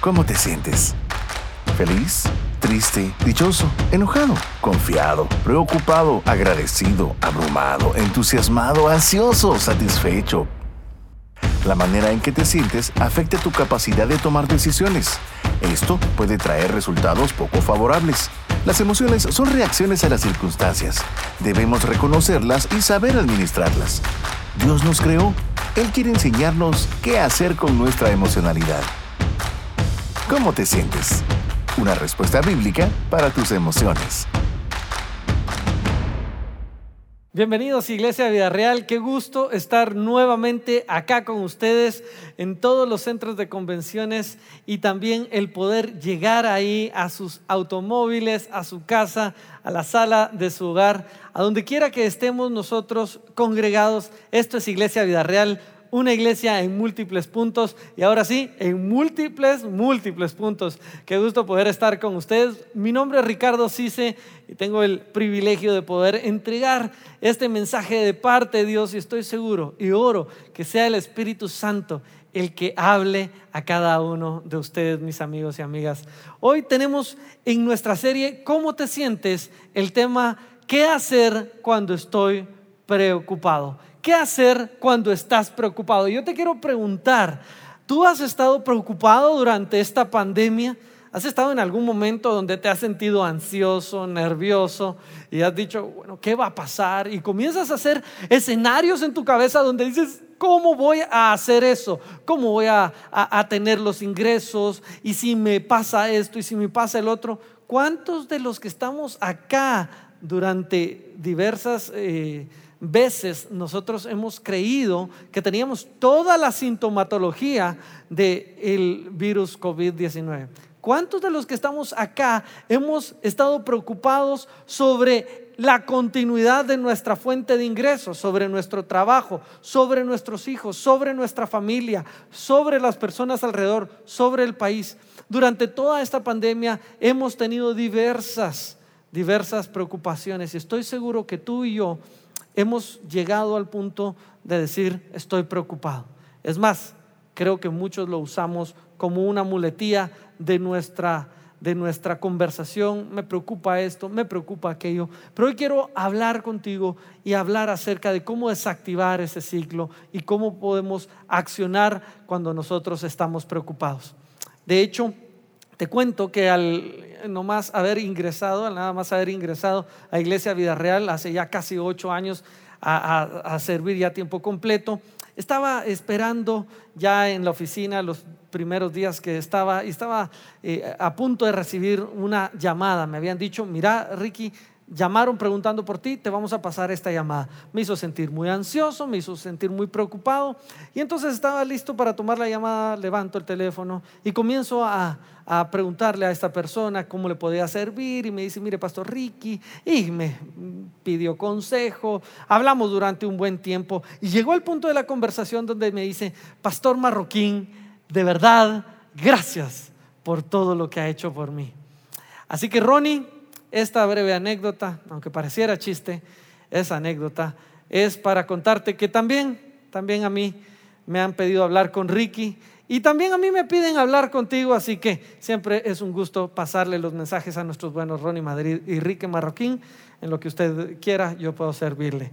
¿Cómo te sientes? ¿Feliz? ¿Triste? ¿Dichoso? ¿Enojado? ¿Confiado? ¿Preocupado? ¿Agradecido? ¿Abrumado? ¿Entusiasmado? ¿Ansioso? ¿Satisfecho? La manera en que te sientes afecta tu capacidad de tomar decisiones. Esto puede traer resultados poco favorables. Las emociones son reacciones a las circunstancias. Debemos reconocerlas y saber administrarlas. Dios nos creó. Él quiere enseñarnos qué hacer con nuestra emocionalidad. ¿Cómo te sientes? Una respuesta bíblica para tus emociones. Bienvenidos Iglesia Vida Real, qué gusto estar nuevamente acá con ustedes en todos los centros de convenciones y también el poder llegar ahí a sus automóviles, a su casa, a la sala de su hogar, a donde quiera que estemos nosotros congregados. Esto es Iglesia Vida Real una iglesia en múltiples puntos y ahora sí, en múltiples, múltiples puntos. Qué gusto poder estar con ustedes. Mi nombre es Ricardo Cise y tengo el privilegio de poder entregar este mensaje de parte de Dios y estoy seguro y oro que sea el Espíritu Santo el que hable a cada uno de ustedes, mis amigos y amigas. Hoy tenemos en nuestra serie ¿Cómo te sientes? el tema ¿Qué hacer cuando estoy preocupado? ¿Qué hacer cuando estás preocupado? Yo te quiero preguntar, ¿tú has estado preocupado durante esta pandemia? ¿Has estado en algún momento donde te has sentido ansioso, nervioso y has dicho, bueno, ¿qué va a pasar? Y comienzas a hacer escenarios en tu cabeza donde dices, ¿cómo voy a hacer eso? ¿Cómo voy a, tener los ingresos? ¿Y si me pasa esto? ¿Y si me pasa el otro? ¿Cuántos de los que estamos acá durante diversas... Eh, veces nosotros hemos creído que teníamos toda la sintomatología del virus COVID-19. ¿Cuántos de los que estamos acá hemos estado preocupados sobre la continuidad de nuestra fuente de ingresos, sobre nuestro trabajo, sobre nuestros hijos, sobre nuestra familia, sobre las personas alrededor, sobre el país? Durante toda esta pandemia hemos tenido diversas, diversas preocupaciones y estoy seguro que tú y yo hemos llegado al punto de decir estoy preocupado. Es más, creo que muchos lo usamos como una muletía de nuestra de nuestra conversación, me preocupa esto, me preocupa aquello, pero hoy quiero hablar contigo y hablar acerca de cómo desactivar ese ciclo y cómo podemos accionar cuando nosotros estamos preocupados. De hecho, te cuento que al nomás haber ingresado, al nada más haber ingresado a Iglesia Vida Real hace ya casi ocho años a, servir ya a tiempo completo, estaba esperando ya en la oficina los primeros días que estaba y estaba eh, a punto de recibir una llamada. Me habían dicho, mira Ricky, llamaron preguntando por ti, te vamos a pasar esta llamada. Me hizo sentir muy ansioso, me hizo sentir muy preocupado y entonces estaba listo para tomar la llamada, levanto el teléfono y comienzo a, preguntarle a esta persona cómo le podía servir y me dice, mire, Pastor Ricky, y me pidió consejo, hablamos durante un buen tiempo y llegó al punto de la conversación donde me dice, Pastor Marroquín, de verdad, gracias por todo lo que ha hecho por mí. Así que Ronnie, esta breve anécdota, aunque pareciera chiste, esa anécdota es para contarte que también, también a mí me han pedido hablar con Ricky y también a mí me piden hablar contigo, así que siempre es un gusto pasarle los mensajes a nuestros buenos Ronnie Madrid y Ricky Marroquín. En lo que usted quiera, yo puedo servirle.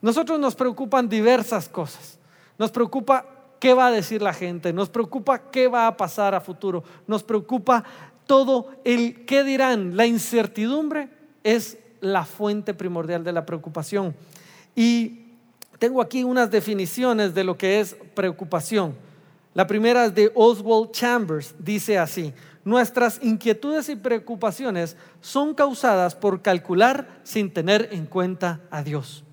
Nosotros nos preocupan diversas cosas. Nos preocupa qué va a decir la gente, nos preocupa qué va a pasar a futuro, nos preocupa todo el qué dirán. La incertidumbre es la fuente primordial de la preocupación. Y tengo aquí unas definiciones de lo que es preocupación. La primera es de Oswald Chambers, dice así, nuestras inquietudes y preocupaciones son causadas por calcular sin tener en cuenta a Dios.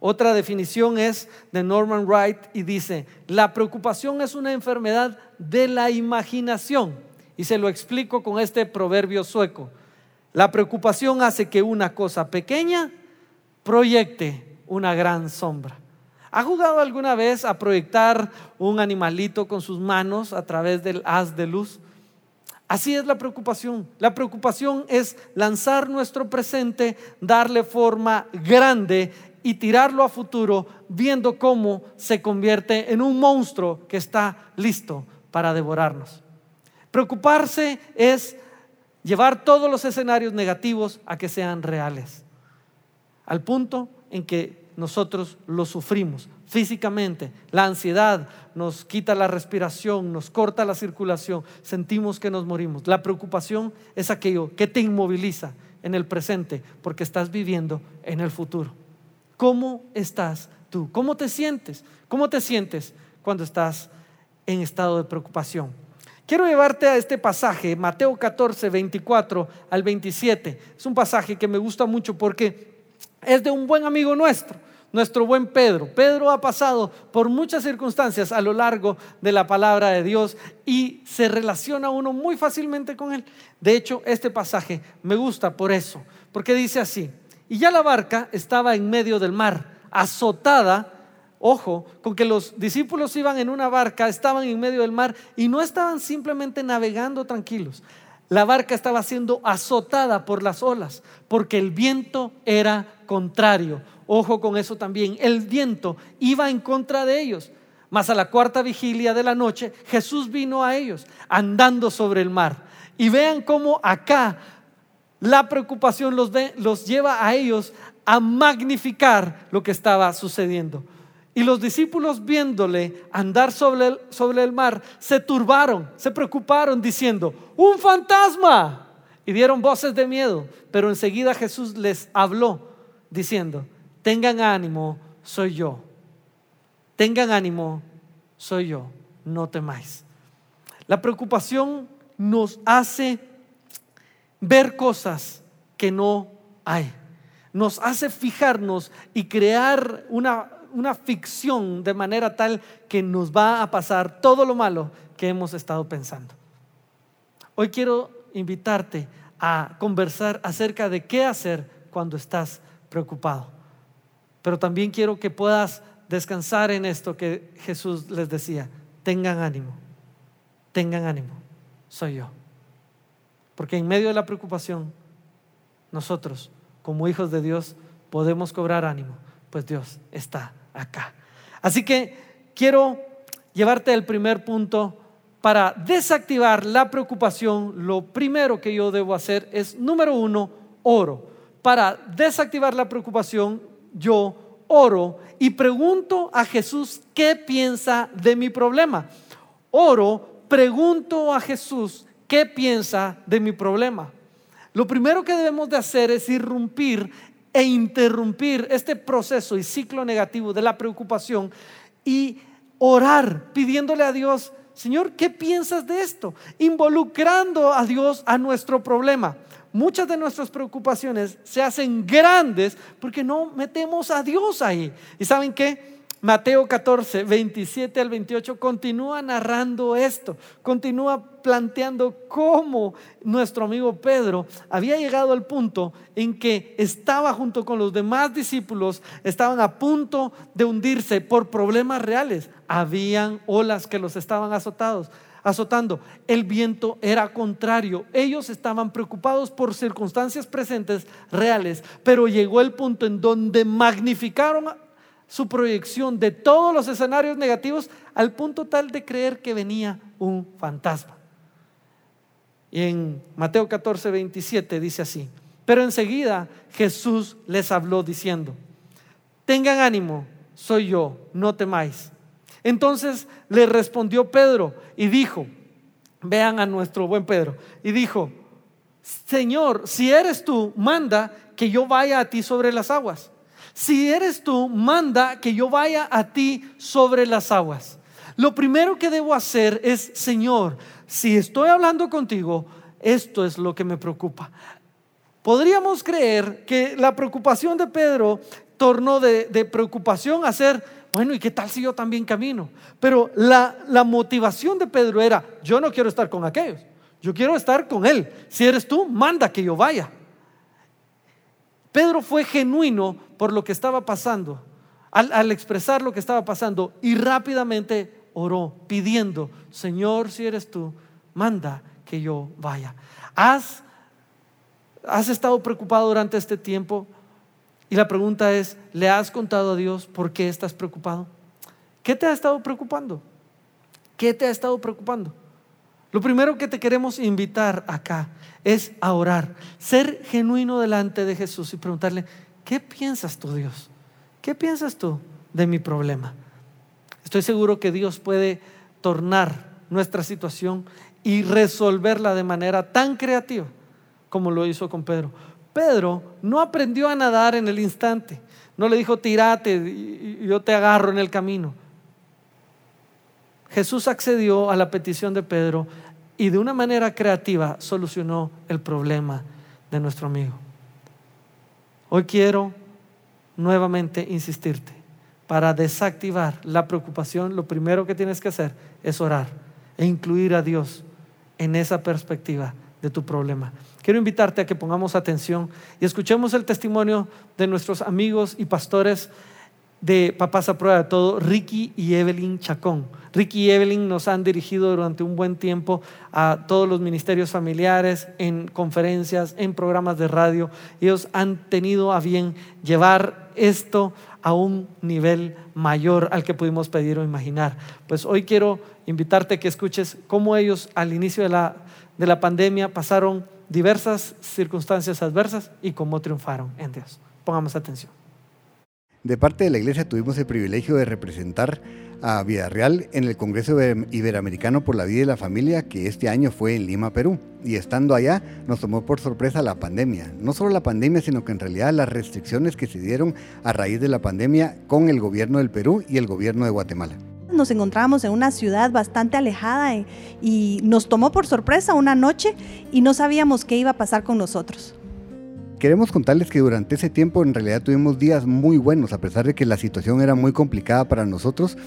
Otra definición es de Norman Wright y dice, la preocupación es una enfermedad de la imaginación. Y se lo explico con este proverbio sueco. La preocupación hace que una cosa pequeña proyecte una gran sombra. ¿Ha jugado alguna vez a proyectar un animalito con sus manos a través del haz de luz? Así es la preocupación. La preocupación es lanzar nuestro presente, darle forma grande y tirarlo a futuro viendo cómo se convierte en un monstruo que está listo para devorarnos. Preocuparse es llevar todos los escenarios negativos a que sean reales, al punto en que nosotros lo sufrimos físicamente. La ansiedad nos quita la respiración, nos corta la circulación, sentimos que nos morimos. La preocupación es aquello que te inmoviliza en el presente porque estás viviendo en el futuro. ¿Cómo estás tú? ¿Cómo te sientes? ¿Cómo te sientes cuando estás en estado de preocupación? Quiero llevarte a este pasaje, Mateo 14, 24 al 27. Es un pasaje que me gusta mucho porque es de un buen amigo nuestro, nuestro buen Pedro. Pedro ha pasado por muchas circunstancias a lo largo de la palabra de Dios y se relaciona uno muy fácilmente con él. De hecho, este pasaje me gusta por eso, porque dice así, y ya la barca estaba en medio del mar, azotada. Ojo, con que los discípulos iban en una barca, estaban en medio del mar y no estaban simplemente navegando tranquilos. La barca estaba siendo azotada por las olas, porque el viento era contrario. Ojo con eso también, el viento iba en contra de ellos. Mas a la cuarta vigilia de la noche, Jesús vino a ellos andando sobre el mar. Y vean cómo acá la preocupación los, los lleva a ellos a magnificar lo que estaba sucediendo. Y los discípulos viéndole andar sobre el, sobre el mar, se turbaron, se preocuparon diciendo, un fantasma. Y dieron voces de miedo, pero enseguida Jesús les habló diciendo, tengan ánimo, soy yo. Tengan ánimo, soy yo, no temáis. La preocupación nos hace ver cosas que no hay. Nos hace fijarnos y crear una, una ficción de manera tal que nos va a pasar todo lo malo que hemos estado pensando. Hoy quiero invitarte a conversar acerca de qué hacer cuando estás preocupado. Pero también quiero que puedas descansar en esto que Jesús les decía. Tengan ánimo, tengan ánimo, soy yo. Porque en medio de la preocupación, nosotros, como hijos de Dios, podemos cobrar ánimo, pues Dios está acá. Así que quiero llevarte al primer punto. Para desactivar la preocupación, lo primero que yo debo hacer es, número uno, oro. Para desactivar la preocupación, yo oro y pregunto a Jesús qué piensa de mi problema. Oro, pregunto a Jesús ¿qué piensa de mi problema? Lo primero que debemos de hacer es irrumpir e interrumpir este proceso y ciclo negativo de la preocupación y orar pidiéndole a Dios, Señor, ¿qué piensas de esto? Involucrando a Dios a nuestro problema. Muchas de nuestras preocupaciones se hacen grandes porque no metemos a Dios ahí. ¿Y saben qué? Mateo 14, 27 al 28 continúa narrando esto, continúa planteando cómo nuestro amigo Pedro había llegado al punto en que estaba junto con los demás discípulos, estaban a punto de hundirse por problemas reales. Habían olas que los estaban azotados, azotando. El viento era contrario. Ellos estaban preocupados por circunstancias presentes reales, pero llegó el punto en donde magnificaron su proyección de todos los escenarios negativos al punto tal de creer que venía un fantasma. Y en Mateo 14, 27 dice así, pero enseguida Jesús les habló diciendo, tengan ánimo, soy yo, no temáis. Entonces le respondió Pedro y dijo, vean a nuestro buen Pedro, y dijo, Señor, si eres tú, manda que yo vaya a ti sobre las aguas. Si eres tú, manda que yo vaya a ti sobre las aguas. Lo primero que debo hacer es, Señor, si estoy hablando contigo, esto es lo que me preocupa. Podríamos creer que la preocupación de Pedro tornó de, preocupación a ser, bueno, ¿y qué tal si yo también camino? Pero la, la motivación de Pedro era, yo no quiero estar con aquellos, yo quiero estar con él. Si eres tú, manda que yo vaya. Pedro fue genuino por lo que estaba pasando, al, expresar lo que estaba pasando, y rápidamente oró pidiendo, Señor, si eres tú, manda que yo vaya. ¿Has, has estado preocupado durante este tiempo? Y la pregunta es, ¿le has contado a Dios por qué estás preocupado? ¿Qué te ha estado preocupando? ¿Qué te ha estado preocupando? Lo primero que te queremos invitar acá es a orar, ser genuino delante de Jesús y preguntarle, ¿qué piensas tú, Dios? ¿Qué piensas tú de mi problema? Estoy seguro que Dios puede tornar nuestra situación y resolverla de manera tan creativa como lo hizo con Pedro. Pedro no aprendió a nadar en el instante, no le dijo, tírate y yo te agarro en el camino. Jesús accedió a la petición de Pedro y de una manera creativa solucionó el problema de nuestro amigo. Hoy quiero nuevamente insistirte, para desactivar la preocupación, lo primero que tienes que hacer es orar e incluir a Dios en esa perspectiva de tu problema. Quiero invitarte a que pongamos atención y escuchemos el testimonio de nuestros amigos y pastores de Papás a Prueba de Todo, Ricky y Evelyn Chacón. Ricky y Evelyn nos han dirigido durante un buen tiempo a todos los ministerios familiares, en conferencias, en programas de radio. Ellos han tenido a bien llevar esto a un nivel mayor al que pudimos pedir o imaginar. Pues hoy quiero invitarte a que escuches cómo ellos al inicio de la, de la pandemia pasaron diversas circunstancias adversas y cómo triunfaron en Dios. Pongamos atención. De parte de la Iglesia tuvimos el privilegio de representar a Vida Real en el Congreso Iberoamericano por la Vida y la Familia que este año fue en Lima, Perú. Y estando allá nos tomó por sorpresa la pandemia. No solo la pandemia, sino que en realidad las restricciones que se dieron a raíz de la pandemia con el gobierno del Perú y el gobierno de Guatemala. Nos encontrábamos en una ciudad bastante alejada y nos tomó por sorpresa una noche y no sabíamos qué iba a pasar con nosotros. Queremos contarles que durante ese tiempo en realidad tuvimos días muy buenos, a pesar de que la situación era muy complicada para nosotros.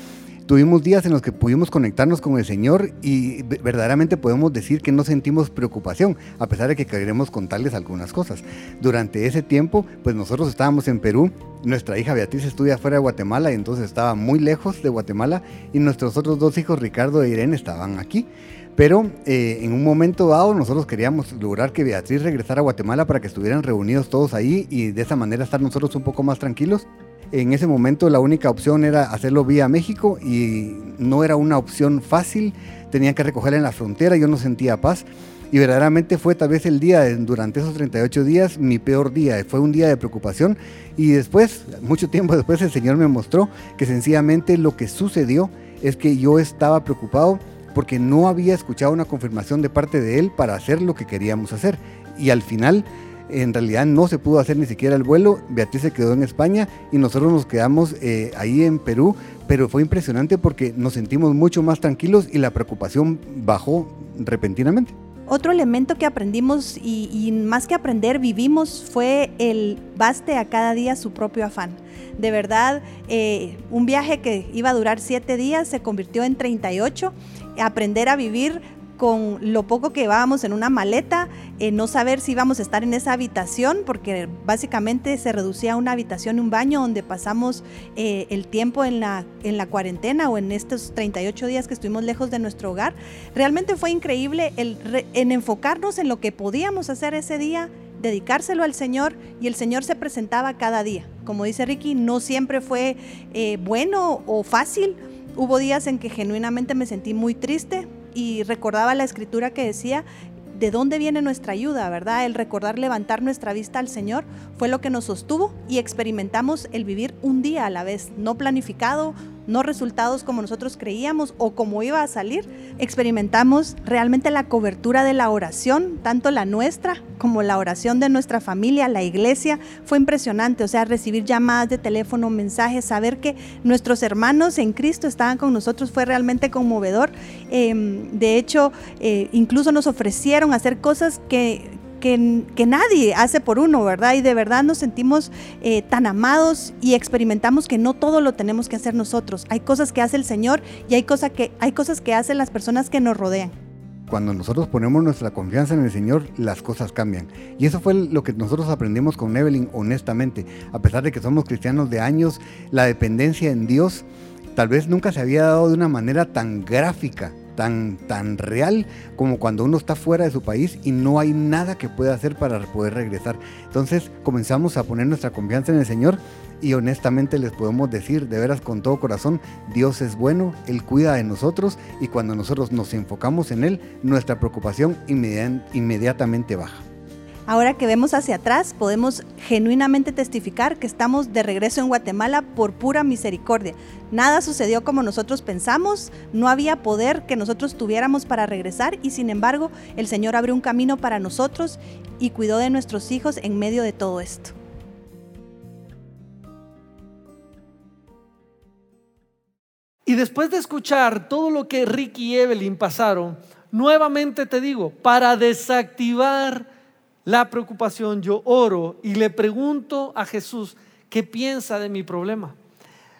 Tuvimos días en los que pudimos conectarnos con el Señor y verdaderamente podemos decir que no sentimos preocupación, a pesar de que queremos contarles algunas cosas. Durante ese tiempo, pues nosotros estábamos en Perú, nuestra hija Beatriz estudia fuera de Guatemala y entonces estaba muy lejos de Guatemala y nuestros otros dos hijos, Ricardo e Irene, estaban aquí. Pero eh, en un momento dado nosotros queríamos lograr que Beatriz regresara a Guatemala para que estuvieran reunidos todos ahí y de esa manera estar nosotros un poco más tranquilos. En ese momento la única opción era hacerlo vía México y no era una opción fácil. Tenían que recogerla en la frontera, yo no sentía paz. Y verdaderamente fue tal vez el día, durante esos 38 días, mi peor día. Fue un día de preocupación. Y después, mucho tiempo después, el Señor me mostró que sencillamente lo que sucedió es que yo estaba preocupado porque no había escuchado una confirmación de parte de él para hacer lo que queríamos hacer. Y al final, en realidad no se pudo hacer ni siquiera el vuelo, Beatriz se quedó en España y nosotros nos quedamos eh, ahí en Perú, pero fue impresionante porque nos sentimos mucho más tranquilos y la preocupación bajó repentinamente. Otro elemento que aprendimos y, más que aprender vivimos fue el baste a cada día su propio afán. De verdad, eh, un viaje que iba a durar siete días se convirtió en 38 aprender a vivir con lo poco que llevábamos en una maleta, eh, no saber si íbamos a estar en esa habitación, porque básicamente se reducía a una habitación un baño donde pasamos eh, el tiempo en la, en la cuarentena o en estos 38 días que estuvimos lejos de nuestro hogar. Realmente fue increíble el, en enfocarnos en lo que podíamos hacer ese día, dedicárselo al Señor y el Señor se presentaba cada día. Como dice Ricky, no siempre fue eh, bueno o fácil Hubo días en que genuinamente me sentí muy triste y recordaba la escritura que decía, de dónde viene nuestra ayuda, ¿verdad? El recordar levantar nuestra vista al Señor fue lo que nos sostuvo y experimentamos el vivir un día a la vez, no planificado, no resultados como nosotros creíamos o como iba a salir, experimentamos realmente la cobertura de la oración, tanto la nuestra como la oración de nuestra familia, la iglesia. Fue impresionante, o sea, recibir llamadas de teléfono, mensajes, saber que nuestros hermanos en Cristo estaban con nosotros fue realmente conmovedor. Em, de hecho, eh, incluso nos ofrecieron hacer cosas que, que, nadie hace por uno, ¿verdad? Y de verdad nos sentimos eh, tan amados y experimentamos que no todo lo tenemos que hacer nosotros. Hay cosas que hace el Señor y hay, que, hay cosas que hacen las personas que nos rodean cuando nosotros ponemos nuestra confianza en el Señor, las cosas cambian. Y eso fue lo que nosotros aprendimos con Evelyn, honestamente. A pesar de que somos cristianos de años, la dependencia en Dios tal vez nunca se había dado de una manera tan gráfica tan, tan real como cuando uno está fuera de su país y no hay nada que pueda hacer para poder regresar. Entonces comenzamos a poner nuestra confianza en el Señor y honestamente les podemos decir, de veras con todo corazón, Dios es bueno, Él cuida de nosotros y cuando nosotros nos enfocamos en Él, nuestra preocupación inmediatamente baja. Ahora que vemos hacia atrás, podemos genuinamente testificar que estamos de regreso en Guatemala por pura misericordia. Nada sucedió como nosotros pensamos, no había poder que nosotros tuviéramos para regresar y sin embargo el Señor abrió un camino para nosotros y cuidó de nuestros hijos en medio de todo esto. Y después de escuchar todo lo que Ricky y Evelyn pasaron, nuevamente te digo, para desactivar la preocupación, yo oro y le pregunto a Jesús qué piensa de mi problema.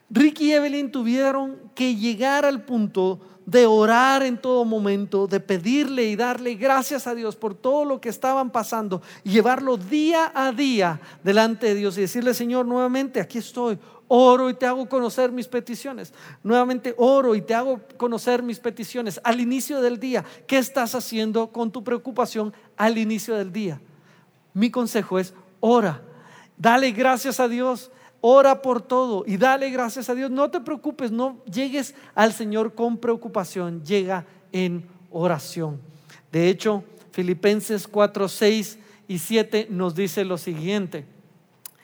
Ricky y Evelyn tuvieron que llegar al punto de orar en todo momento, de pedirle y darle gracias a Dios por todo lo que estaban pasando y llevarlo día a día delante de Dios y decirle, Señor, nuevamente aquí estoy, oro y te hago conocer mis peticiones. Nuevamente oro y te hago conocer mis peticiones al inicio del día. ¿Qué estás haciendo con tu preocupación al inicio del día? Mi consejo es, ora, dale gracias a Dios, ora por todo y dale gracias a Dios. No te preocupes, no llegues al Señor con preocupación, llega en oración. De hecho, Filipenses 4, 6 y 7 nos dice lo siguiente.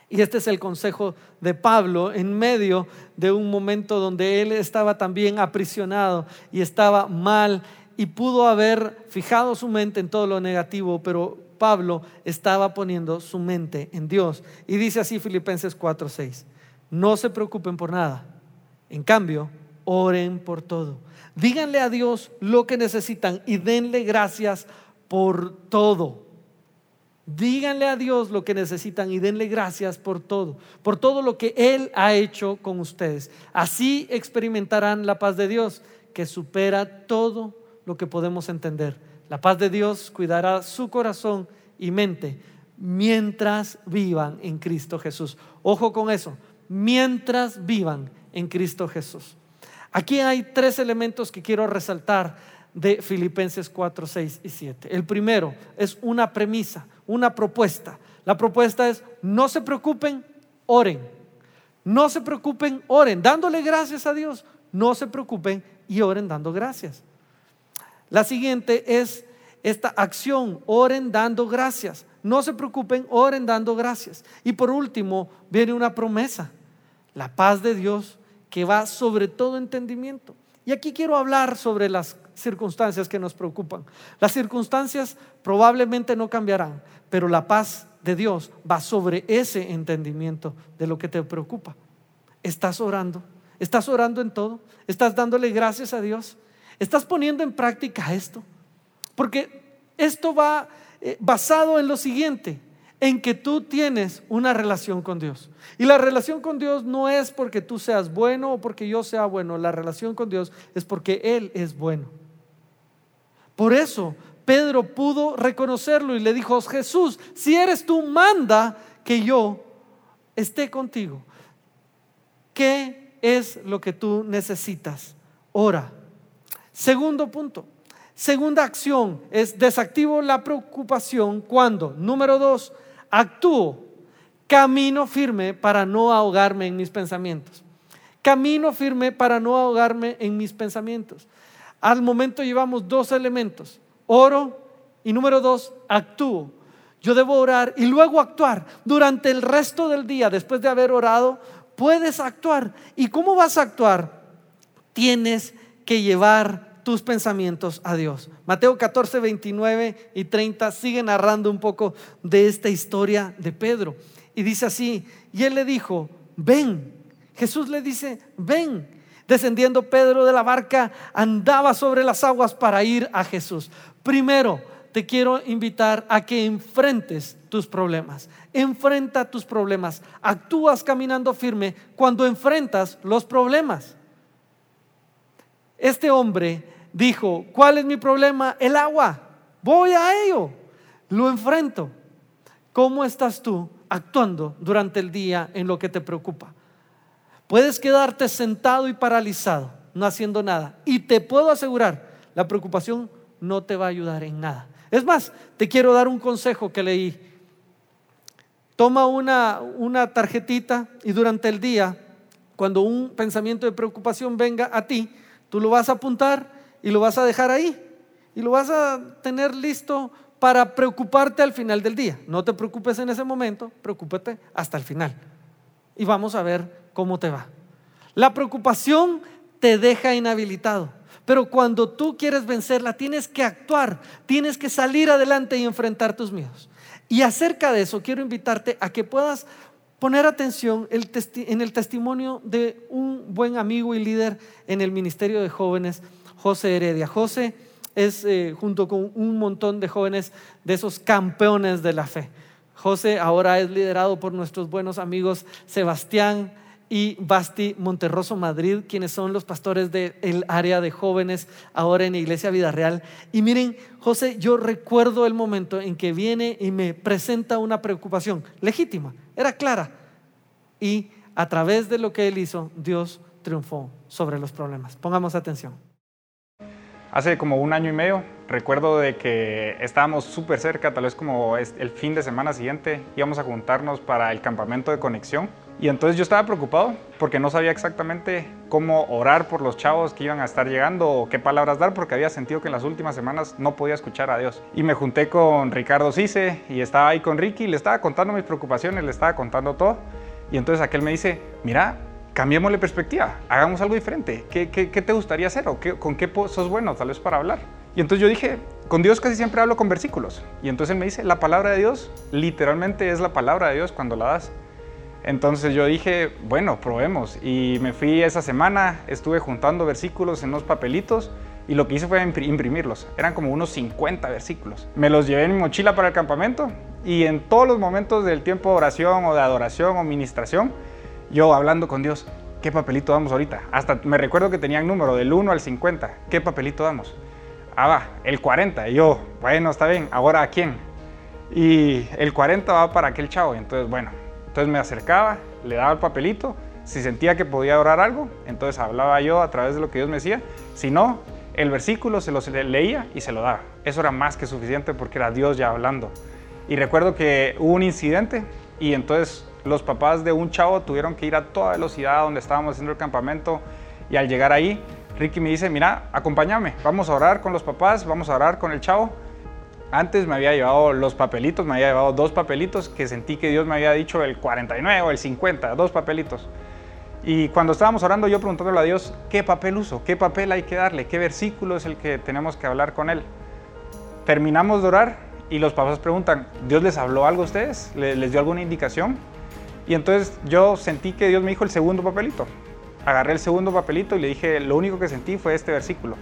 Y este es el consejo de Pablo en medio de un momento donde él estaba también aprisionado y estaba mal y pudo haber fijado su mente en todo lo negativo, pero Pablo estaba poniendo su mente en Dios. Y dice así Filipenses 4:6, no se preocupen por nada, en cambio, oren por todo. Díganle a Dios lo que necesitan y denle gracias por todo. Díganle a Dios lo que necesitan y denle gracias por todo, por todo lo que Él ha hecho con ustedes. Así experimentarán la paz de Dios que supera todo lo que podemos entender la paz de Dios cuidará su corazón y mente mientras vivan en Cristo Jesús. Ojo con eso, mientras vivan en Cristo Jesús. Aquí hay tres elementos que quiero resaltar de Filipenses 4, 6 y 7. El primero es una premisa, una propuesta. La propuesta es, no se preocupen, oren. No se preocupen, oren, dándole gracias a Dios. No se preocupen y oren dando gracias. La siguiente es esta acción, oren dando gracias. No se preocupen, oren dando gracias. Y por último, viene una promesa, la paz de Dios que va sobre todo entendimiento. Y aquí quiero hablar sobre las circunstancias que nos preocupan. Las circunstancias probablemente no cambiarán, pero la paz de Dios va sobre ese entendimiento de lo que te preocupa. ¿Estás orando? ¿Estás orando en todo? ¿Estás dándole gracias a Dios? ¿Estás poniendo en práctica esto? Porque esto va eh, basado en lo siguiente, en que tú tienes una relación con Dios. Y la relación con Dios no es porque tú seas bueno o porque yo sea bueno, la relación con Dios es porque Él es bueno. Por eso Pedro pudo reconocerlo y le dijo, Jesús, si eres tú, manda que yo esté contigo. ¿Qué es lo que tú necesitas? Ora. Segundo punto, segunda acción es desactivo la preocupación cuando, número dos, actúo, camino firme para no ahogarme en mis pensamientos. Camino firme para no ahogarme en mis pensamientos. Al momento llevamos dos elementos, oro y número dos, actúo. Yo debo orar y luego actuar. Durante el resto del día, después de haber orado, puedes actuar. ¿Y cómo vas a actuar? tienes que llevar tus pensamientos a Dios. Mateo 14, 29 y 30 sigue narrando un poco de esta historia de Pedro. Y dice así, y él le dijo, ven. Jesús le dice, ven. Descendiendo Pedro de la barca, andaba sobre las aguas para ir a Jesús. Primero, te quiero invitar a que enfrentes tus problemas. Enfrenta tus problemas. Actúas caminando firme cuando enfrentas los problemas. Este hombre dijo, ¿cuál es mi problema? El agua. Voy a ello. Lo enfrento. ¿Cómo estás tú actuando durante el día en lo que te preocupa? Puedes quedarte sentado y paralizado, no haciendo nada. Y te puedo asegurar, la preocupación no te va a ayudar en nada. Es más, te quiero dar un consejo que leí. Toma una, una tarjetita y durante el día, cuando un pensamiento de preocupación venga a ti, tú lo vas a apuntar y lo vas a dejar ahí. Y lo vas a tener listo para preocuparte al final del día. No te preocupes en ese momento, preocúpate hasta el final. Y vamos a ver cómo te va. La preocupación te deja inhabilitado. Pero cuando tú quieres vencerla, tienes que actuar, tienes que salir adelante y enfrentar tus miedos. Y acerca de eso, quiero invitarte a que puedas poner atención en el testimonio de un buen amigo y líder en el Ministerio de Jóvenes, José Heredia. José es, eh, junto con un montón de jóvenes, de esos campeones de la fe. José ahora es liderado por nuestros buenos amigos Sebastián, y Basti Monterroso Madrid, quienes son los pastores del área de jóvenes ahora en Iglesia Vida Real. Y miren, José, yo recuerdo el momento en que viene y me presenta una preocupación legítima, era clara. Y a través de lo que él hizo, Dios triunfó sobre los problemas. Pongamos atención. Hace como un año y medio recuerdo de que estábamos súper cerca, tal vez como el fin de semana siguiente íbamos a juntarnos para el campamento de conexión y entonces yo estaba preocupado porque no sabía exactamente cómo orar por los chavos que iban a estar llegando o qué palabras dar porque había sentido que en las últimas semanas no podía escuchar a Dios. Y me junté con Ricardo Cise y estaba ahí con Ricky, le estaba contando mis preocupaciones, le estaba contando todo. Y entonces aquel me dice, mira, cambiémosle perspectiva, hagamos algo diferente. ¿Qué, te gustaría hacer o con qué sos bueno tal vez para hablar? Y entonces yo dije, con Dios casi siempre hablo con versículos. Y entonces él me dice, la palabra de Dios literalmente es la palabra de Dios cuando la das. Entonces yo dije, bueno, probemos. Y me fui esa semana, estuve juntando versículos en unos papelitos y lo que hice fue imprimirlos. Eran como unos 50 versículos. Me los llevé en mi mochila para el campamento y en todos los momentos del tiempo de oración o de adoración o ministración, yo hablando con Dios, ¿qué papelito damos ahorita? Hasta me recuerdo que tenían número del 1 al 50. ¿Qué papelito damos? Ah, va, el 40. Y yo, bueno, está bien, ahora a quién? Y el 40 va para aquel chavo. Entonces, bueno, entonces me acercaba, le daba el papelito, si sentía que podía orar algo, entonces hablaba yo a través de lo que Dios me decía, si no, el versículo se lo leía y se lo daba. Eso era más que suficiente porque era Dios ya hablando. Y recuerdo que hubo un incidente y entonces los papás de un chavo tuvieron que ir a toda velocidad donde estábamos haciendo el campamento y al llegar ahí, Ricky me dice, mira, acompáñame, vamos a orar con los papás, vamos a orar con el chavo antes me había llevado los papelitos, me había llevado dos papelitos que sentí que Dios me había dicho el 49 o el 50, dos papelitos. Y cuando estábamos orando yo preguntándole a Dios, ¿qué papel uso? ¿Qué papel hay que darle? ¿Qué versículo es el que tenemos que hablar con Él? Terminamos de orar y los papás preguntan, ¿Dios les habló algo a ustedes? ¿Les dio alguna indicación? Y entonces yo sentí que Dios me dijo el segundo papelito. Agarré el segundo papelito y le dije, lo único que sentí fue este versículo.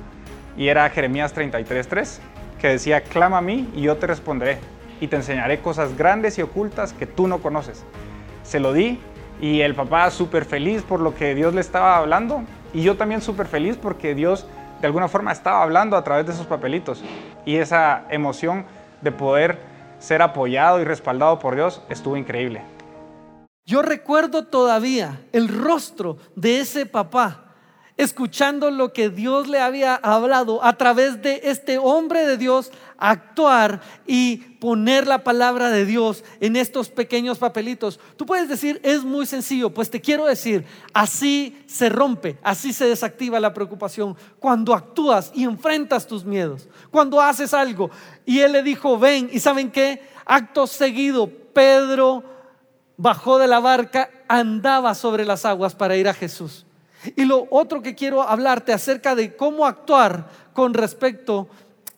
Y era Jeremías 33.3 que decía, clama a mí y yo te responderé y te enseñaré cosas grandes y ocultas que tú no conoces. Se lo di y el papá súper feliz por lo que Dios le estaba hablando y yo también súper feliz porque Dios de alguna forma estaba hablando a través de esos papelitos y esa emoción de poder ser apoyado y respaldado por Dios estuvo increíble. Yo recuerdo todavía el rostro de ese papá escuchando lo que Dios le había hablado a través de este hombre de Dios, actuar y poner la palabra de Dios en estos pequeños papelitos. Tú puedes decir, es muy sencillo, pues te quiero decir, así se rompe, así se desactiva la preocupación, cuando actúas y enfrentas tus miedos, cuando haces algo. Y él le dijo, ven, y ¿saben qué? Acto seguido, Pedro bajó de la barca, andaba sobre las aguas para ir a Jesús. Y lo otro que quiero hablarte acerca de cómo actuar con respecto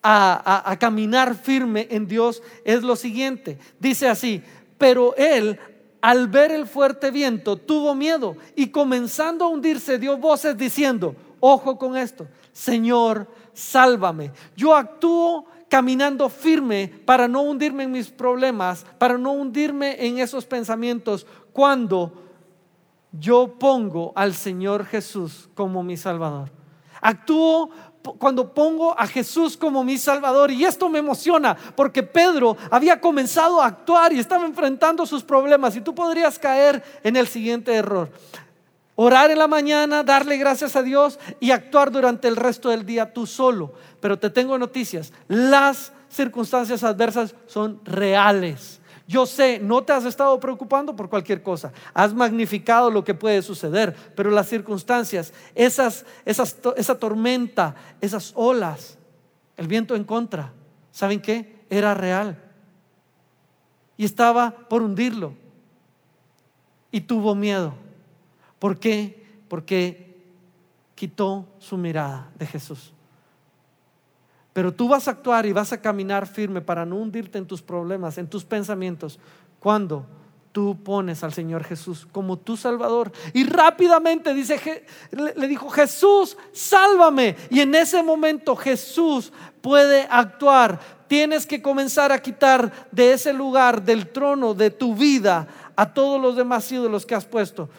a, caminar firme en Dios es lo siguiente. Dice así, pero él al ver el fuerte viento tuvo miedo y comenzando a hundirse dio voces diciendo, ojo con esto, Señor, sálvame. Yo actúo caminando firme para no hundirme en mis problemas, para no hundirme en esos pensamientos cuando yo pongo al Señor Jesús como mi Salvador. Actúo cuando pongo a Jesús como mi Salvador. Y esto me emociona porque Pedro había comenzado a actuar y estaba enfrentando sus problemas. Y tú podrías caer en el siguiente error. Orar en la mañana, darle gracias a Dios y actuar durante el resto del día tú solo. Pero te tengo noticias. Las circunstancias adversas son reales. Yo sé, no te has estado preocupando por cualquier cosa, has magnificado lo que puede suceder, pero las circunstancias, esas, esa tormenta, esas olas, el viento en contra, ¿saben qué? Era real. Y estaba por hundirlo. Y tuvo miedo. ¿Por qué? Porque quitó su mirada de Jesús. Pero tú vas a actuar y vas a caminar firme para no hundirte en tus problemas, en tus pensamientos, cuando tú pones al Señor Jesús como tu Salvador. Y rápidamente dice, le dijo, Jesús, sálvame. Y en ese momento Jesús puede actuar. Tienes que comenzar a quitar de ese lugar, del trono de tu vida, a todos los demás ídolos que has puesto.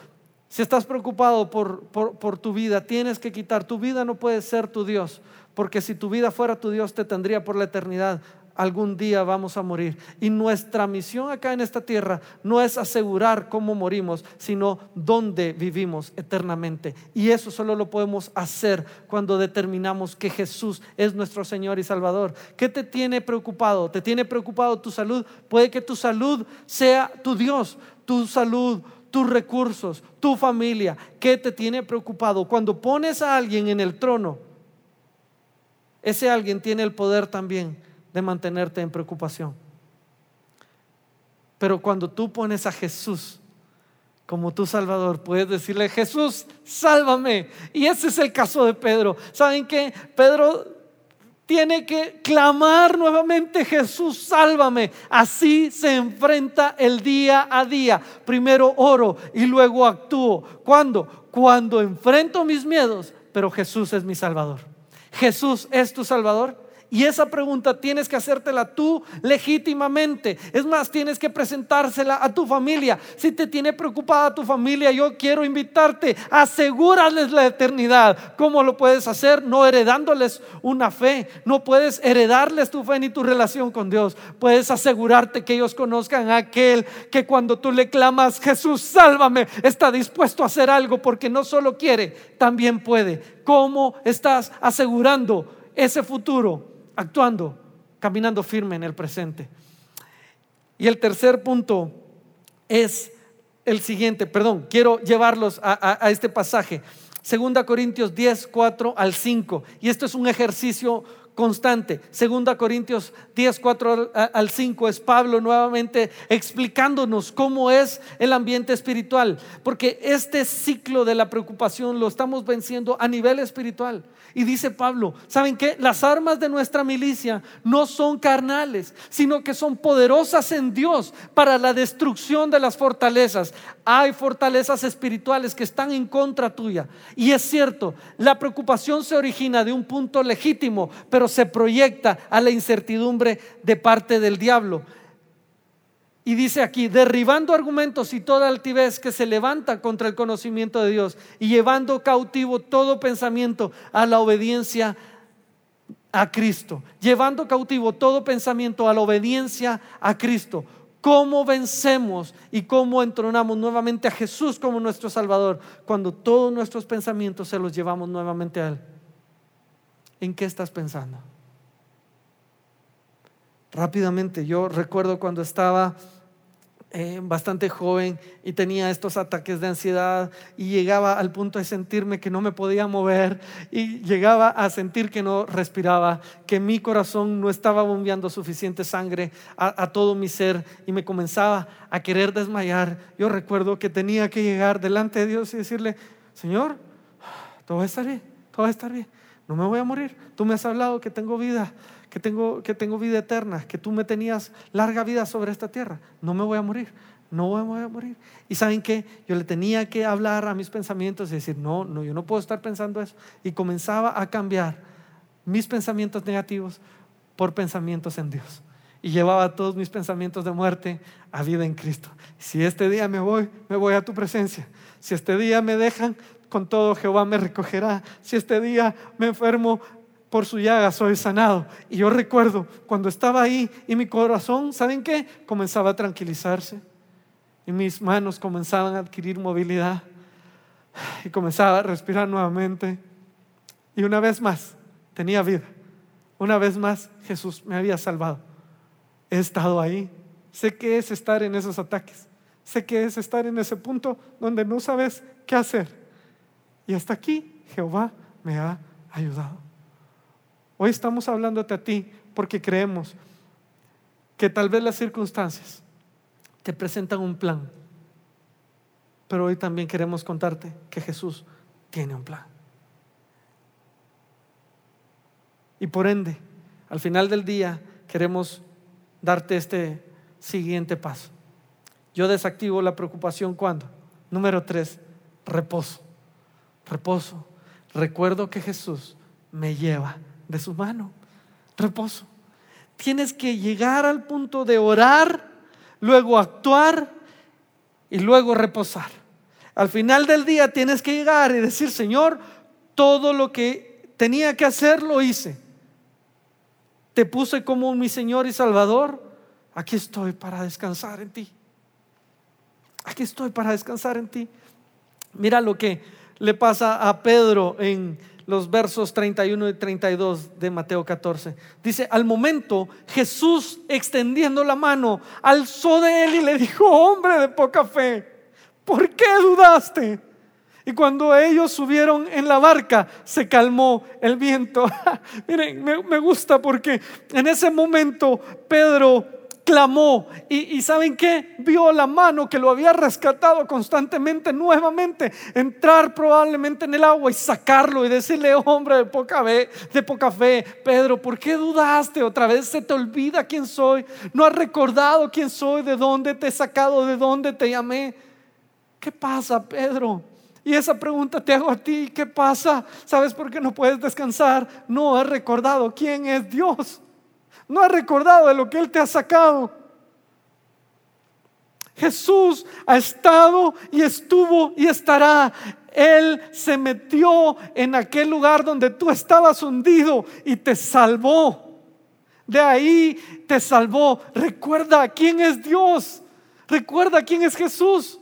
Si estás preocupado por, por, tu vida, tienes que quitar. Tu vida no puede ser tu Dios. Porque si tu vida fuera tu Dios, te tendría por la eternidad. Algún día vamos a morir. Y nuestra misión acá en esta tierra no es asegurar cómo morimos, sino dónde vivimos eternamente. Y eso solo lo podemos hacer cuando determinamos que Jesús es nuestro Señor y Salvador. ¿Qué te tiene preocupado? ¿Te tiene preocupado tu salud? Puede que tu salud sea tu Dios, tu salud tus recursos, tu familia. ¿Qué te tiene preocupado? Cuando pones a alguien en el trono, ese alguien tiene el poder también de mantenerte en preocupación. Pero cuando tú pones a Jesús como tu Salvador, puedes decirle, Jesús, sálvame. Y ese es el caso de Pedro. ¿Saben qué? Pedro tiene que clamar nuevamente, Jesús, sálvame. Así se enfrenta el día a día. Primero oro y luego actúo. ¿Cuándo? Cuando enfrento mis miedos, pero Jesús es mi Salvador. Jesús es tu Salvador. Y esa pregunta tienes que hacértela tú legítimamente. Es más, tienes que presentársela a tu familia. Si te tiene preocupada tu familia, yo quiero invitarte. Asegúrales la eternidad. ¿Cómo lo puedes hacer? No heredándoles una fe. No puedes heredarles tu fe ni tu relación con Dios. Puedes asegurarte que ellos conozcan a aquel que cuando tú le clamas, Jesús, sálvame, está dispuesto a hacer algo porque no solo quiere, también puede. ¿Cómo estás asegurando ese futuro? Actuando, caminando firme en el presente. Y el tercer punto es el siguiente, perdón, quiero llevarlos a, este pasaje. Segunda Corintios 10, 4 al 5. Y esto es un ejercicio constante. Segunda Corintios 10, 4 al 5 es Pablo nuevamente explicándonos cómo es el ambiente espiritual. Porque este ciclo de la preocupación lo estamos venciendo a nivel espiritual. Y dice Pablo, ¿saben qué? Las armas de nuestra milicia no son carnales, sino que son poderosas en Dios para la destrucción de las fortalezas. Hay fortalezas espirituales que están en contra tuya. Y es cierto, la preocupación se origina de un punto legítimo, pero se proyecta a la incertidumbre de parte del diablo. Y dice aquí, derribando argumentos y toda altivez que se levanta contra el conocimiento de Dios y llevando cautivo todo pensamiento a la obediencia a Cristo. Llevando cautivo todo pensamiento a la obediencia a Cristo. ¿Cómo vencemos y cómo entronamos nuevamente a Jesús como nuestro Salvador cuando todos nuestros pensamientos se los llevamos nuevamente a Él? ¿En qué estás pensando? Rápidamente, yo recuerdo cuando estaba eh, bastante joven y tenía estos ataques de ansiedad y llegaba al punto de sentirme que no me podía mover y llegaba a sentir que no respiraba, que mi corazón no estaba bombeando suficiente sangre a, a todo mi ser y me comenzaba a querer desmayar. Yo recuerdo que tenía que llegar delante de Dios y decirle, Señor, todo va a estar bien, todo va a estar bien. No me voy a morir. Tú me has hablado que tengo vida, que tengo, que tengo vida eterna, que tú me tenías larga vida sobre esta tierra. No me voy a morir, no me voy a morir. Y saben qué, yo le tenía que hablar a mis pensamientos y decir, no, no, yo no puedo estar pensando eso. Y comenzaba a cambiar mis pensamientos negativos por pensamientos en Dios. Y llevaba todos mis pensamientos de muerte a vida en Cristo. Si este día me voy, me voy a tu presencia. Si este día me dejan, con todo Jehová me recogerá. Si este día me enfermo, por su llaga soy sanado. Y yo recuerdo cuando estaba ahí y mi corazón, ¿saben qué? Comenzaba a tranquilizarse. Y mis manos comenzaban a adquirir movilidad. Y comenzaba a respirar nuevamente. Y una vez más, tenía vida. Una vez más, Jesús me había salvado. He estado ahí. Sé que es estar en esos ataques. Sé que es estar en ese punto donde no sabes qué hacer. Y hasta aquí Jehová me ha ayudado. Hoy estamos hablándote a ti porque creemos que tal vez las circunstancias te presentan un plan. Pero hoy también queremos contarte que Jesús tiene un plan. Y por ende, al final del día queremos darte este siguiente paso. Yo desactivo la preocupación cuando. Número tres, reposo. Reposo. Recuerdo que Jesús me lleva de su mano. Reposo. Tienes que llegar al punto de orar, luego actuar y luego reposar. Al final del día tienes que llegar y decir, Señor, todo lo que tenía que hacer lo hice. Te puse como mi Señor y Salvador. Aquí estoy para descansar en ti. Aquí estoy para descansar en ti. Mira lo que le pasa a Pedro en los versos 31 y 32 de Mateo 14. Dice, al momento Jesús extendiendo la mano, alzó de él y le dijo, hombre de poca fe, ¿por qué dudaste? Y cuando ellos subieron en la barca, se calmó el viento. Miren, me, me gusta porque en ese momento Pedro clamó y, saben qué, vio la mano que lo había rescatado constantemente nuevamente, entrar probablemente en el agua y sacarlo y decirle, hombre de poca fe, de poca fe, Pedro, ¿por qué dudaste? Otra vez se te olvida quién soy, no has recordado quién soy, de dónde te he sacado, de dónde te llamé. ¿Qué pasa, Pedro? Y esa pregunta te hago a ti, ¿qué pasa? ¿Sabes por qué no puedes descansar? No has recordado quién es Dios. No has recordado de lo que Él te ha sacado. Jesús ha estado y estuvo y estará. Él se metió en aquel lugar donde tú estabas hundido y te salvó. De ahí te salvó. Recuerda quién es Dios. Recuerda quién es Jesús.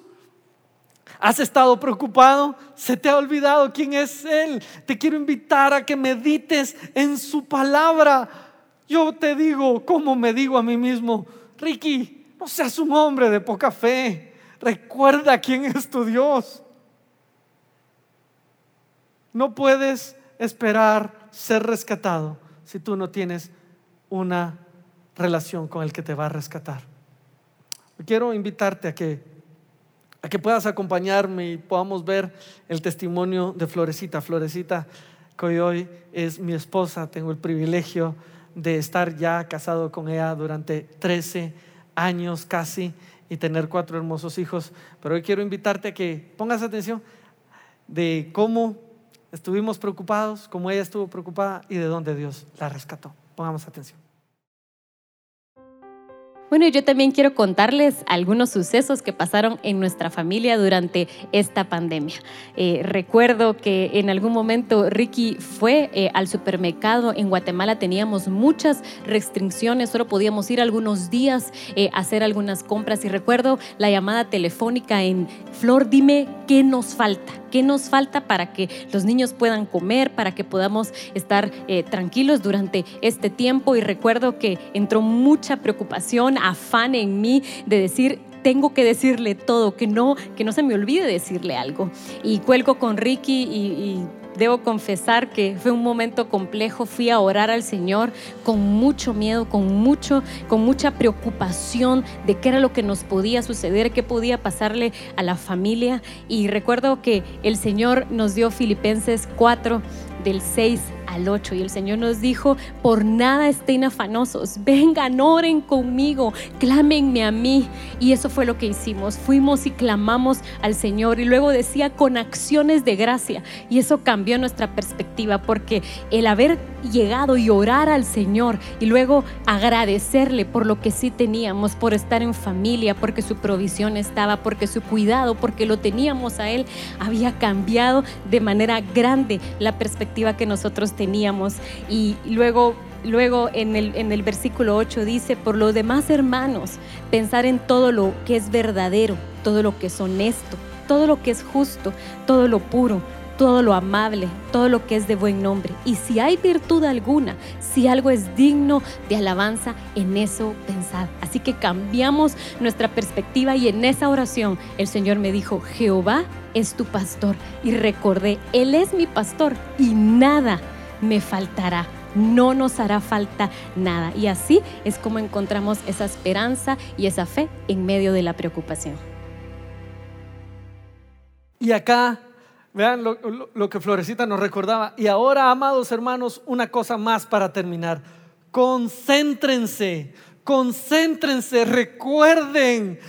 ¿Has estado preocupado? ¿Se te ha olvidado quién es Él? Te quiero invitar a que medites en su palabra. Yo te digo, como me digo a mí mismo, Ricky, no seas un hombre de poca fe. Recuerda quién es tu Dios. No puedes esperar ser rescatado si tú no tienes una relación con el que te va a rescatar. Quiero invitarte a que, a que puedas acompañarme y podamos ver el testimonio de Florecita. Florecita, que hoy es mi esposa, tengo el privilegio de estar ya casado con ella durante 13 años casi y tener cuatro hermosos hijos. Pero hoy quiero invitarte a que pongas atención de cómo estuvimos preocupados, cómo ella estuvo preocupada y de dónde Dios la rescató. Pongamos atención. Bueno, yo también quiero contarles algunos sucesos que pasaron en nuestra familia durante esta pandemia. Eh, recuerdo que en algún momento Ricky fue eh, al supermercado. En Guatemala teníamos muchas restricciones, solo podíamos ir algunos días eh, a hacer algunas compras. Y recuerdo la llamada telefónica en Flor, dime qué nos falta, qué nos falta para que los niños puedan comer, para que podamos estar tranquilos durante este tiempo. Y recuerdo que entró mucha preocupación afán en mí de decir, tengo que decirle todo, que no, que no se me olvide decirle algo. Y cuelgo con Ricky y, debo confesar que fue un momento complejo. Fui a orar al Señor con mucho miedo, con, mucho, con mucha preocupación de qué era lo que nos podía suceder, qué podía pasarle a la familia. Y recuerdo que el Señor nos dio Filipenses 4 del 6 al 8 y el Señor nos dijo, por nada estén afanosos, vengan, oren conmigo, clámenme a mí. Y eso fue lo que hicimos, fuimos y clamamos al Señor. Y luego decía con acciones de gracia. Y eso cambió nuestra perspectiva porque el haber llegado y orar al Señor y luego agradecerle por lo que sí teníamos, por estar en familia, porque su provisión estaba, porque su cuidado, porque lo teníamos a Él, había cambiado de manera grande la perspectiva que nosotros teníamos. Y luego Luego en el, en el, versículo 8 dice, por lo demás hermanos, pensar en todo lo que es verdadero, todo lo que es honesto, todo lo que es justo, todo lo puro, todo lo amable, todo lo que es de buen nombre. Y si hay virtud alguna, si algo es digno de alabanza, en eso pensad. Así que cambiamos nuestra perspectiva y en esa oración el Señor me dijo, Jehová es tu pastor. Y recordé, Él es mi pastor y nada me faltará. No nos hará falta nada. Y así es como encontramos esa esperanza y esa fe en medio de la preocupación. Y acá Vean lo, que Florecita nos recordaba. Y ahora, amados hermanos, una cosa más para terminar. Concéntrense, concéntrense, recuerden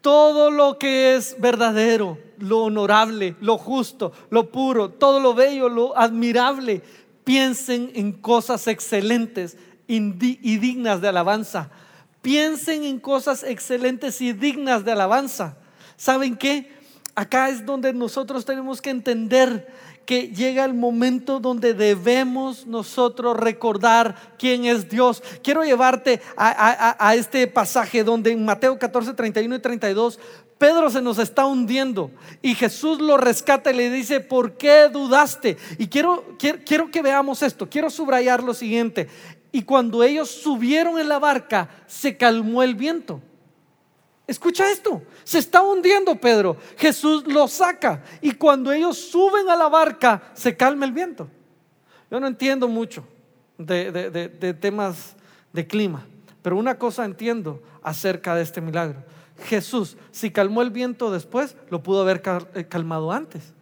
todo lo que es verdadero, lo honorable, lo justo, lo puro, todo lo bello, lo admirable. Piensen en cosas excelentes y dignas de alabanza. Piensen en cosas excelentes y dignas de alabanza. ¿Saben qué? acá es donde nosotros tenemos que entender que llega el momento donde debemos nosotros recordar quién es Dios. Quiero llevarte a, este pasaje donde en Mateo 14, 31 y 32, Pedro se nos está hundiendo y Jesús lo rescata y le dice, ¿por qué dudaste? Y quiero, quiero, quiero que veamos esto, quiero subrayar lo siguiente. Y cuando ellos subieron en la barca, se calmó el viento. Escucha esto, se está hundiendo Pedro. Jesús lo saca y cuando ellos suben a la barca se calma el viento. Yo no entiendo mucho de, temas de clima, pero una cosa entiendo acerca de este milagro. Jesús, si calmó el viento después, lo pudo haber eh, calmado antes.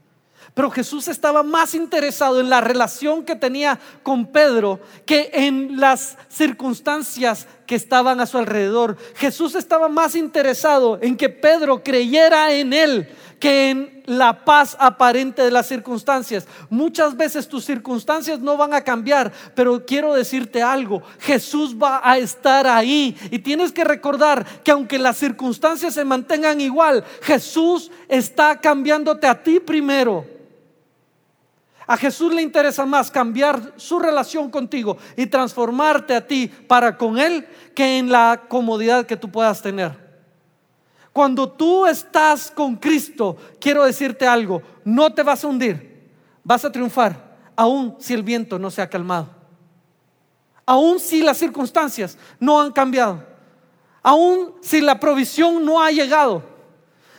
Pero Jesús estaba más interesado en la relación que tenía con Pedro que en las circunstancias que estaban a su alrededor. Jesús estaba más interesado en que Pedro creyera en él que en la paz aparente de las circunstancias. Muchas veces tus circunstancias no van a cambiar, pero quiero decirte algo, Jesús va a estar ahí y tienes que recordar que aunque las circunstancias se mantengan igual, Jesús está cambiándote a ti primero. A Jesús le interesa más cambiar su relación contigo y transformarte a ti para con Él que en la comodidad que tú puedas tener. Cuando tú estás con Cristo, quiero decirte algo, no te vas a hundir, vas a triunfar, aun si el viento no se ha calmado, aun si las circunstancias no han cambiado, aun si la provisión no ha llegado,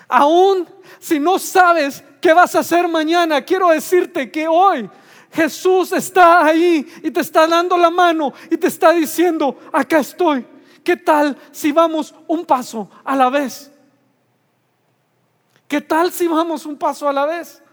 aun si no sabes ¿Qué vas a hacer mañana? Quiero decirte que hoy Jesús está ahí y te está dando la mano y te está diciendo, acá estoy. ¿Qué tal si vamos un paso a la vez? ¿Qué tal si vamos un paso a la vez?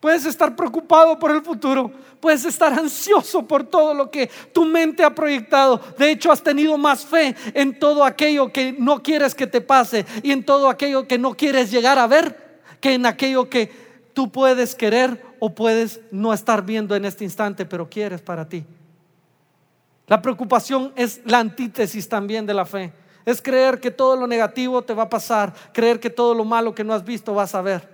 Puedes estar preocupado por el futuro, puedes estar ansioso por todo lo que tu mente ha proyectado. De hecho, has tenido más fe en todo aquello que no quieres que te pase y en todo aquello que no quieres llegar a ver que en aquello que tú puedes querer o puedes no estar viendo en este instante, pero quieres para ti. La preocupación es la antítesis también de la fe. Es creer que todo lo negativo te va a pasar, creer que todo lo malo que no has visto vas a ver.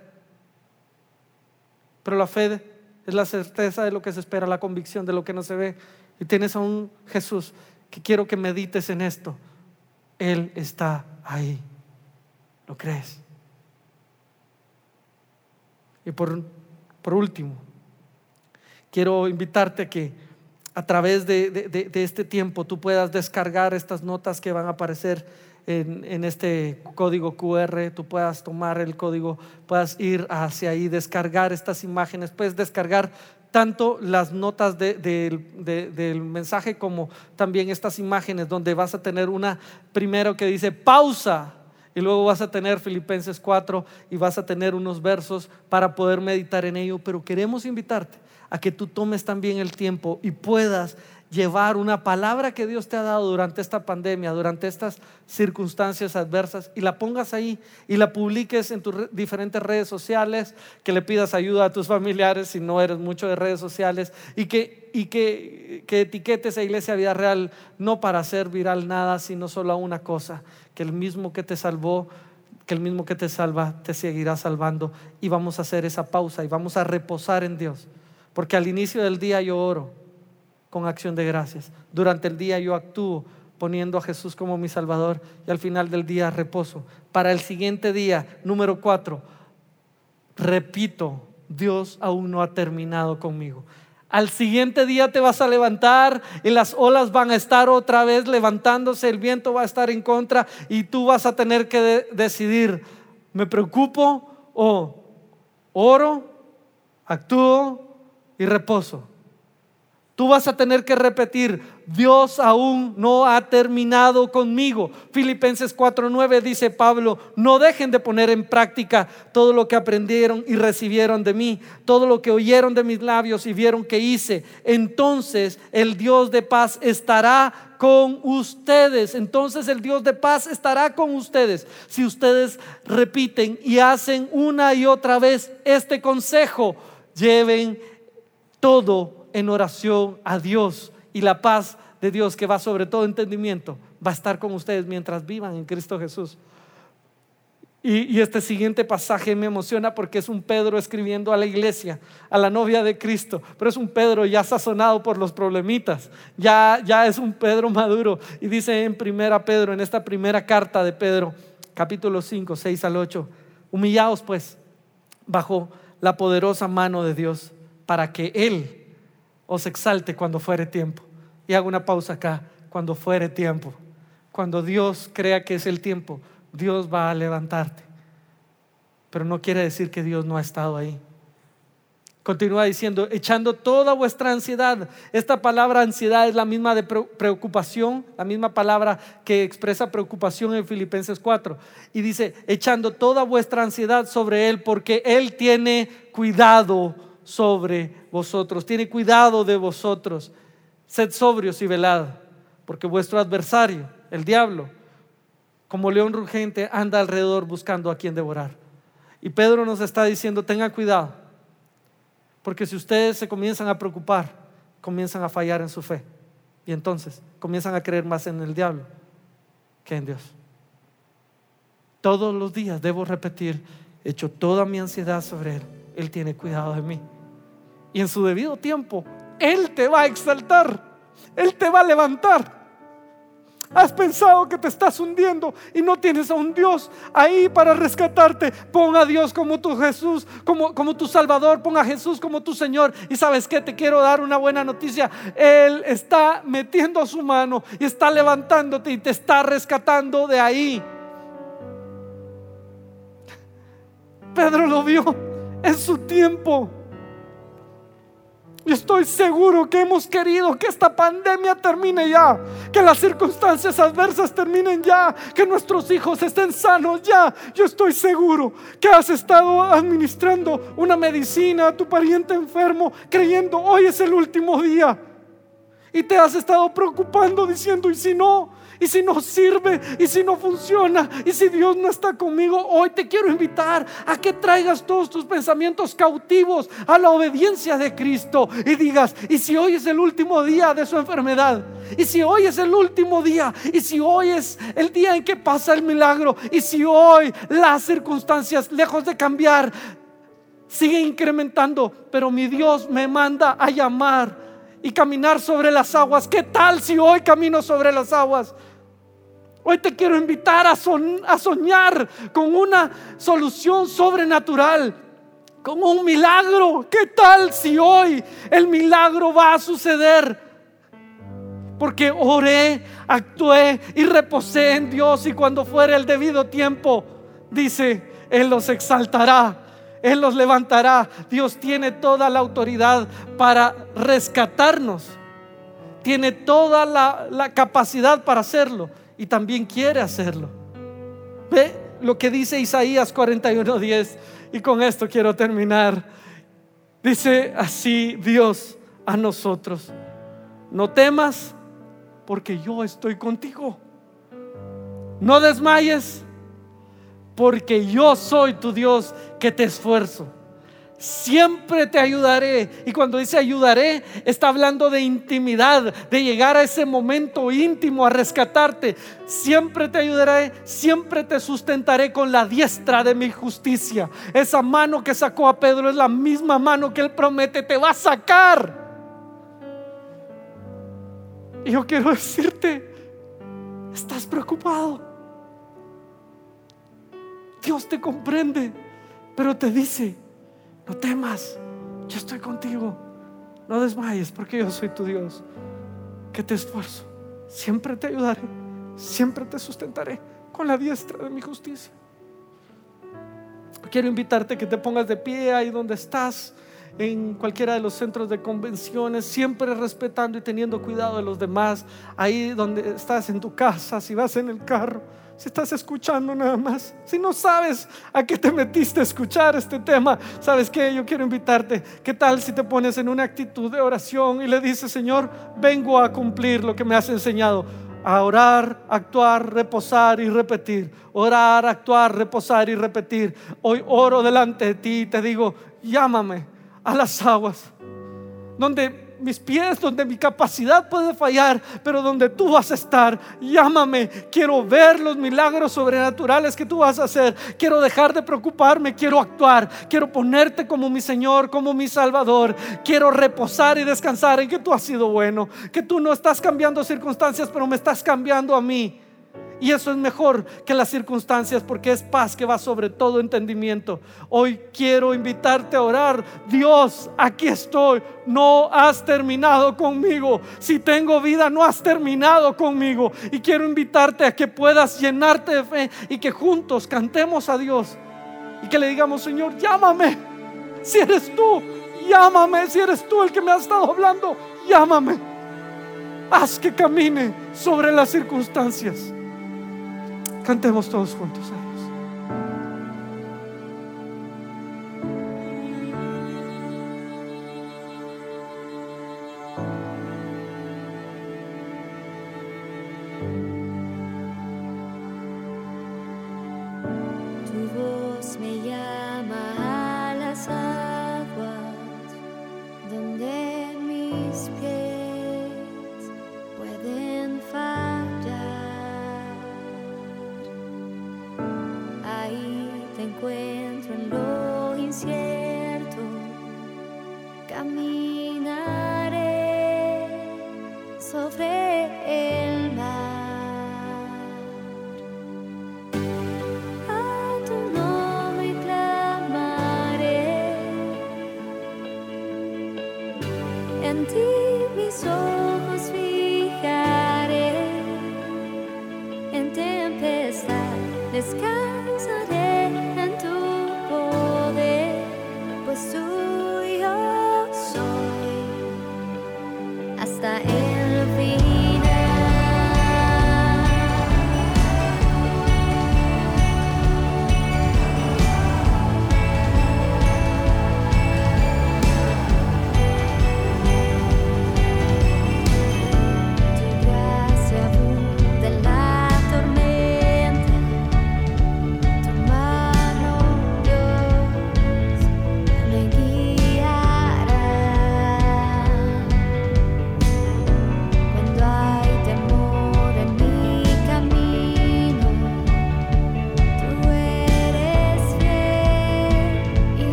Pero la fe es la certeza de lo que se espera, la convicción de lo que no se ve. Y tienes a un Jesús que quiero que medites en esto. Él está ahí. ¿Lo crees? Y por, por último, quiero invitarte a que a través de, de- este tiempo tú puedas descargar estas notas que van a aparecer en, en este código QR, tú puedas tomar el código, puedas ir hacia ahí, descargar estas imágenes, puedes descargar tanto las notas de- del- de- del mensaje como también estas imágenes donde vas a tener una primero que dice pausa y luego vas a tener Filipenses 4 y vas a tener unos versos para poder meditar en ello, pero queremos invitarte a que tú tomes también el tiempo y puedas llevar una palabra que Dios te ha dado durante esta pandemia, durante estas circunstancias adversas y la pongas ahí y la publiques en tus re- diferentes redes sociales, que le pidas ayuda a tus familiares si no eres mucho de redes sociales y que, y que, que etiquetes a Iglesia Vida Real no para hacer viral nada, sino solo a una cosa, que el mismo que te salvó que el mismo que te salva te seguirá salvando y vamos a hacer esa pausa y vamos a reposar en Dios. Porque al inicio del día yo oro con acción de gracias. Durante el día yo actúo poniendo a Jesús como mi Salvador y al final del día reposo. Para el siguiente día, número cuatro, repito, Dios aún no ha terminado conmigo. Al siguiente día te vas a levantar y las olas van a estar otra vez levantándose, el viento va a estar en contra y tú vas a tener que de- decidir, ¿me preocupo o oro, actúo y reposo? Tú vas a tener que repetir, Dios aún no ha terminado conmigo. Filipenses 4:9 dice Pablo, no dejen de poner en práctica todo lo que aprendieron y recibieron de mí, todo lo que oyeron de mis labios y vieron que hice. Entonces el Dios de paz estará con ustedes. Entonces el Dios de paz estará con ustedes. Si ustedes repiten y hacen una y otra vez este consejo, lleven todo en oración a Dios y la paz de Dios que va sobre todo entendimiento va a estar con ustedes mientras vivan en Cristo Jesús. Y, este siguiente pasaje me emociona porque es un Pedro escribiendo a la iglesia, a la novia de Cristo, pero es un Pedro ya sazonado por los problemitas, ya, ya es un Pedro maduro. Y dice en primera Pedro, en esta primera carta de Pedro, capítulo 5, 6 al 8, humillaos pues bajo la poderosa mano de Dios para que Él os exalte cuando fuere tiempo. Y hago una pausa acá, cuando fuere tiempo. Cuando Dios crea que es el tiempo, Dios va a levantarte. Pero no quiere decir que Dios no ha estado ahí. Continúa diciendo, echando toda vuestra ansiedad. Esta palabra ansiedad es la misma de pre- preocupación, la misma palabra que expresa preocupación en Filipenses 4. Y dice, echando toda vuestra ansiedad sobre Él, porque Él tiene cuidado sobre vosotros, tiene cuidado de vosotros. Sed sobrios y velad, porque vuestro adversario, el diablo, como león rugente, anda alrededor buscando a quien devorar. Y Pedro nos está diciendo, tengan cuidado, porque si ustedes se comienzan a preocupar, comienzan a fallar en su fe. Y entonces comienzan a creer más en el diablo que en Dios. Todos los días debo repetir, echo toda mi ansiedad sobre Él. Él tiene cuidado de mí. Y en su debido tiempo, Él te va a exaltar. Él te va a levantar. Has pensado que te estás hundiendo y no tienes a un Dios ahí para rescatarte. Pon a Dios como tu Jesús, como, como tu Salvador. Pon a Jesús como tu Señor. Y sabes que te quiero dar una buena noticia. Él está metiendo su mano y está levantándote y te está rescatando de ahí. Pedro lo vio en su tiempo. Estoy seguro que hemos querido que esta pandemia termine ya, que las circunstancias adversas terminen ya, que nuestros hijos estén sanos ya. Yo estoy seguro que has estado administrando una medicina a tu pariente enfermo creyendo hoy es el último día. Y te has estado preocupando diciendo, ¿y si no? ¿Y si no sirve? ¿Y si no funciona? ¿Y si Dios no está conmigo? Hoy te quiero invitar a que traigas todos tus pensamientos cautivos a la obediencia de Cristo y digas, ¿y si hoy es el último día de su enfermedad? ¿Y si hoy es el último día? ¿Y si hoy es el día en que pasa el milagro? ¿Y si hoy las circunstancias, lejos de cambiar, sigue incrementando? Pero mi Dios me manda a llamar y caminar sobre las aguas. ¿Qué tal si hoy camino sobre las aguas? Hoy te quiero invitar a, soñar con una solución sobrenatural, con un milagro. ¿Qué tal si hoy el milagro va a suceder? Porque oré, actué y reposé en Dios y cuando fuere el debido tiempo, dice, Él los exaltará. Él los levantará. Dios tiene toda la autoridad para rescatarnos. Tiene toda la capacidad para hacerlo y también quiere hacerlo. Ve lo que dice Isaías 41:10 y con esto quiero terminar. Dice así Dios a nosotros, no temas porque yo estoy contigo. No desmayes porque yo soy tu Dios que te esfuerzo. Siempre te ayudaré. Y cuando dice ayudaré, está hablando de intimidad, de llegar a ese momento íntimo, a rescatarte. Siempre te ayudaré, siempre te sustentaré con la diestra de mi justicia. Esa mano que sacó a Pedro es la misma mano que él promete, te va a sacar. Y yo quiero decirte, estás preocupado. Dios te comprende, pero te dice, no temas, yo estoy contigo. No desmayes porque yo soy tu Dios, que te esfuerzo. Siempre te ayudaré, siempre te sustentaré con la diestra de mi justicia. Quiero invitarte que te pongas de pie ahí donde estás, en cualquiera de los centros de convenciones, siempre respetando y teniendo cuidado de los demás, ahí donde estás en tu casa, si vas en el carro si estás escuchando nada más, si no sabes a qué te metiste a escuchar este tema, ¿sabes qué? Yo quiero invitarte. ¿Qué tal si te pones en una actitud de oración y le dices, Señor, vengo a cumplir lo que me has enseñado? A orar, actuar, reposar y repetir. Orar, actuar, reposar y repetir. Hoy oro delante de ti y te digo, llámame a las aguas, donde mis pies, donde mi capacidad puede fallar, pero donde tú vas a estar. Llámame, quiero ver los milagros sobrenaturales que tú vas a hacer. Quiero dejar de preocuparme, quiero actuar, quiero ponerte como mi Señor, como mi Salvador. Quiero reposar y descansar en que tú has sido bueno, que tú no estás cambiando circunstancias, pero me estás cambiando a mí. Y eso es mejor que las circunstancias porque es paz que va sobre todo entendimiento. Hoy quiero invitarte a orar. Dios, aquí estoy. No has terminado conmigo. Si tengo vida, no has terminado conmigo. Y quiero invitarte a que puedas llenarte de fe y que juntos cantemos a Dios. Y que le digamos, Señor, llámame. Si eres tú, llámame. Si eres tú el que me has estado hablando, llámame. Haz que camine sobre las circunstancias. Cantemos todos juntos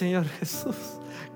Señor Jesús,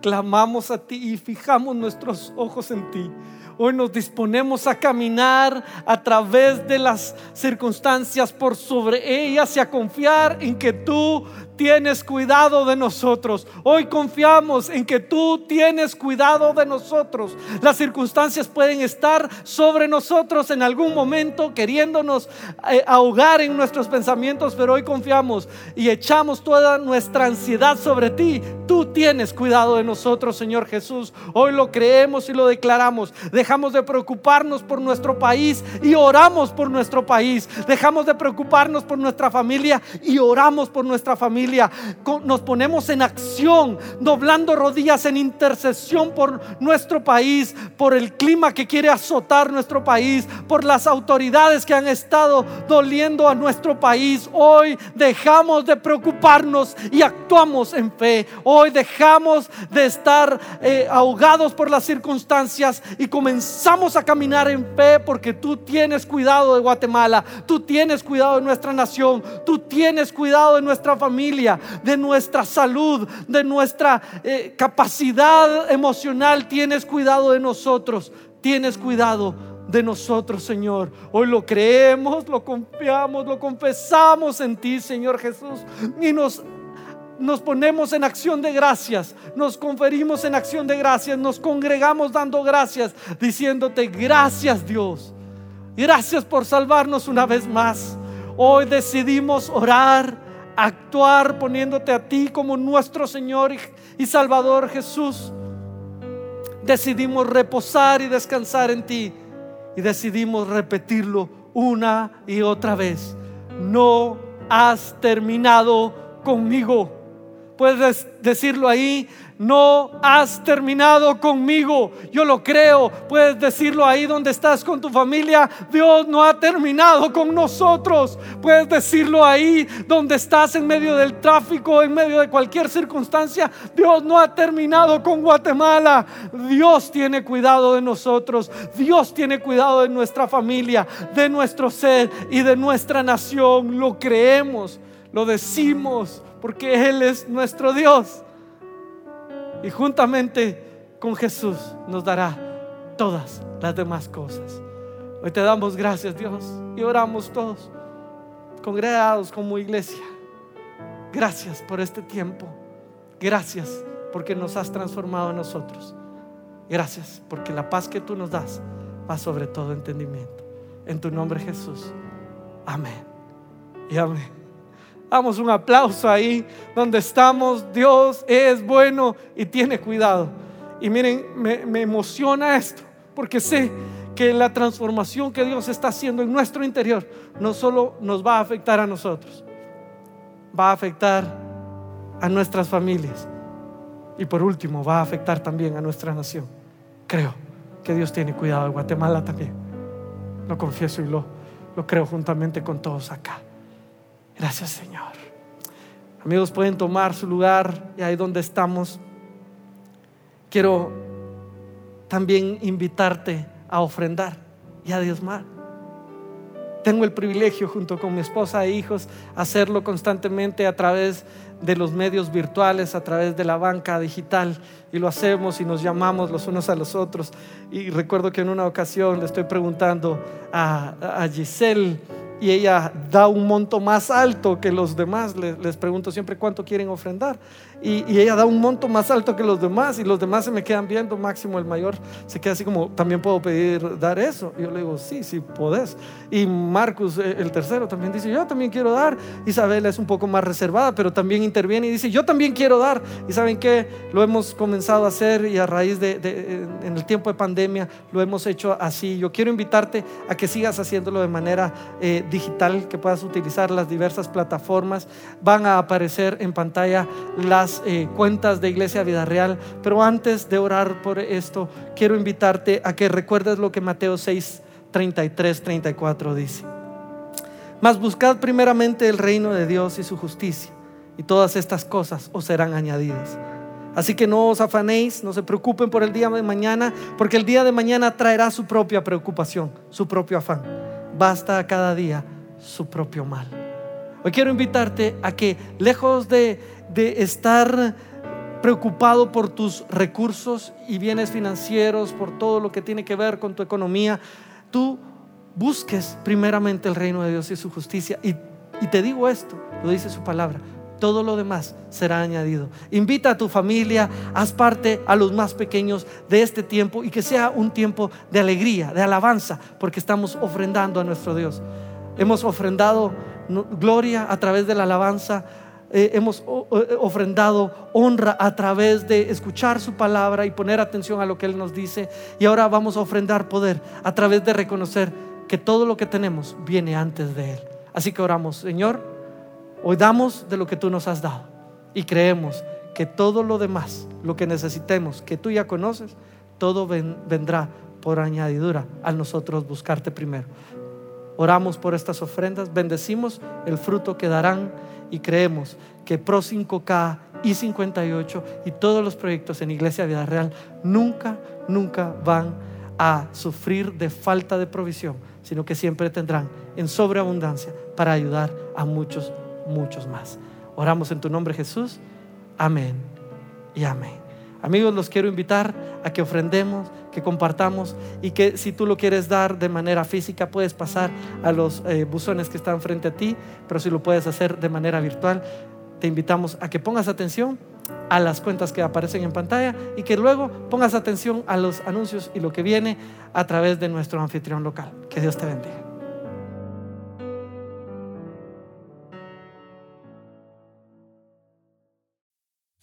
clamamos a ti y fijamos nuestros ojos en ti. Hoy nos disponemos a caminar a través de las circunstancias por sobre ellas y a confiar en que tú tienes cuidado de nosotros. Hoy confiamos en que tú tienes cuidado de nosotros. Las circunstancias pueden estar sobre nosotros en algún momento queriéndonos eh, ahogar en nuestros pensamientos, pero hoy confiamos y echamos toda nuestra ansiedad sobre ti. Tú tienes cuidado de nosotros, Señor Jesús. Hoy lo creemos y lo declaramos. Dejamos de preocuparnos por nuestro país y oramos por nuestro país. Dejamos de preocuparnos por nuestra familia y oramos por nuestra familia nos ponemos en acción, doblando rodillas en intercesión por nuestro país, por el clima que quiere azotar nuestro país, por las autoridades que han estado doliendo a nuestro país. Hoy dejamos de preocuparnos y actuamos en fe. Hoy dejamos de estar eh, ahogados por las circunstancias y comenzamos a caminar en fe porque tú tienes cuidado de Guatemala, tú tienes cuidado de nuestra nación, tú tienes cuidado de nuestra familia de nuestra salud, de nuestra eh, capacidad emocional. Tienes cuidado de nosotros, tienes cuidado de nosotros, Señor. Hoy lo creemos, lo confiamos, lo confesamos en ti, Señor Jesús. Y nos nos ponemos en acción de gracias, nos conferimos en acción de gracias, nos congregamos dando gracias, diciéndote gracias Dios, gracias por salvarnos una vez más. Hoy decidimos orar actuar poniéndote a ti como nuestro Señor y, Salvador Jesús. Decidimos reposar y descansar en ti y decidimos repetirlo una y otra vez. No has terminado conmigo. Puedes decirlo ahí, no has terminado conmigo. Yo lo creo. Puedes decirlo ahí donde estás con tu familia. Dios no ha terminado con nosotros. Puedes decirlo ahí donde estás en medio del tráfico, en medio de cualquier circunstancia. Dios no ha terminado con Guatemala. Dios tiene cuidado de nosotros. Dios tiene cuidado de nuestra familia, de nuestro ser y de nuestra nación. Lo creemos, lo decimos, porque Él es nuestro Dios y juntamente con Jesús nos dará todas las demás cosas. Hoy te damos gracias Dios y oramos todos congregados como iglesia. Gracias por este tiempo. Gracias porque nos has transformado en nosotros. Gracias porque la paz que tú nos das va sobre todo entendimiento. En tu nombre Jesús. Amén. Y amén. Damos un aplauso ahí donde estamos. Dios es bueno y tiene cuidado. Y miren, me, emociona esto, porque sé que la transformación que Dios está haciendo en nuestro interior no solo nos va a afectar a nosotros, va a afectar a nuestras familias y por último va a afectar también a nuestra nación. Creo que Dios tiene cuidado de Guatemala también. Lo confieso y lo, lo creo juntamente con todos acá. Gracias Señor. Amigos, pueden tomar su lugar y ahí donde estamos. Quiero también invitarte a ofrendar y a diezmar. Tengo el privilegio junto con mi esposa e hijos hacerlo constantemente a través de los medios virtuales, a través de la banca digital y lo hacemos y nos llamamos los unos a los otros. Y recuerdo que en una ocasión le estoy preguntando a, a Giselle, y ella da un monto más alto que los demás. Les, pregunto siempre cuánto quieren ofrendar. Y, ella da un monto más alto que los demás y los demás se me quedan viendo, máximo el mayor se queda así como, también puedo pedir dar eso. Y yo le digo, sí, sí, podés. Y Marcus, eh, el tercero, también dice, yo también quiero dar. Isabela es un poco más reservada, pero también interviene y dice, yo también quiero dar. Y saben que lo hemos comenzado a hacer y a raíz de, en el tiempo de pandemia, lo hemos hecho así. Yo quiero invitarte a que sigas haciéndolo de manera eh, digital, que puedas utilizar las diversas plataformas. Van a aparecer en pantalla las eh, cuentas de Iglesia Vida Real. Pero antes de orar por esto, quiero invitarte a que recuerdes lo que Mateo 6, 33, 34 dice. Mas buscad primeramente el reino de Dios y su justicia, y todas estas cosas os serán añadidas. Así que no os afanéis, no se preocupen por el día de mañana, porque el día de mañana traerá su propia preocupación, su propio afán basta cada día su propio mal. Hoy quiero invitarte a que lejos de, estar preocupado por tus recursos y bienes financieros, por todo lo que tiene que ver con tu economía, tú busques primeramente el reino de Dios y su justicia. Y, y te digo esto, lo dice su palabra, todo lo demás será añadido. Invita a tu familia, haz parte a los más pequeños de este tiempo y que sea un tiempo de alegría, de alabanza, porque estamos ofrendando a nuestro Dios. Hemos ofrendado gloria a través de la alabanza, eh, hemos eh, ofrendado honra a través de escuchar su palabra y poner atención a lo que Él nos dice. Y ahora vamos a ofrendar poder a través de reconocer que todo lo que tenemos viene antes de Él. Así que oramos, Señor. Hoy damos de lo que tú nos has dado y creemos que todo lo demás, lo que necesitemos, que tú ya conoces, todo vendrá por añadidura al nosotros buscarte primero. Oramos por estas ofrendas, bendecimos el fruto que darán y creemos que Pro 5K y 58 y todos los proyectos en Iglesia Vida Real nunca, nunca van a sufrir de falta de provisión, sino que siempre tendrán en sobreabundancia para ayudar a muchos muchos más. Oramos en tu nombre Jesús. Amén y amén. Amigos, los quiero invitar a que ofrendemos, que compartamos y que si tú lo quieres dar de manera física puedes pasar a los eh, buzones que están frente a ti, pero si lo puedes hacer de manera virtual, te invitamos a que pongas atención a las cuentas que aparecen en pantalla y que luego pongas atención a los anuncios y lo que viene a través de nuestro anfitrión local. Que Dios te bendiga.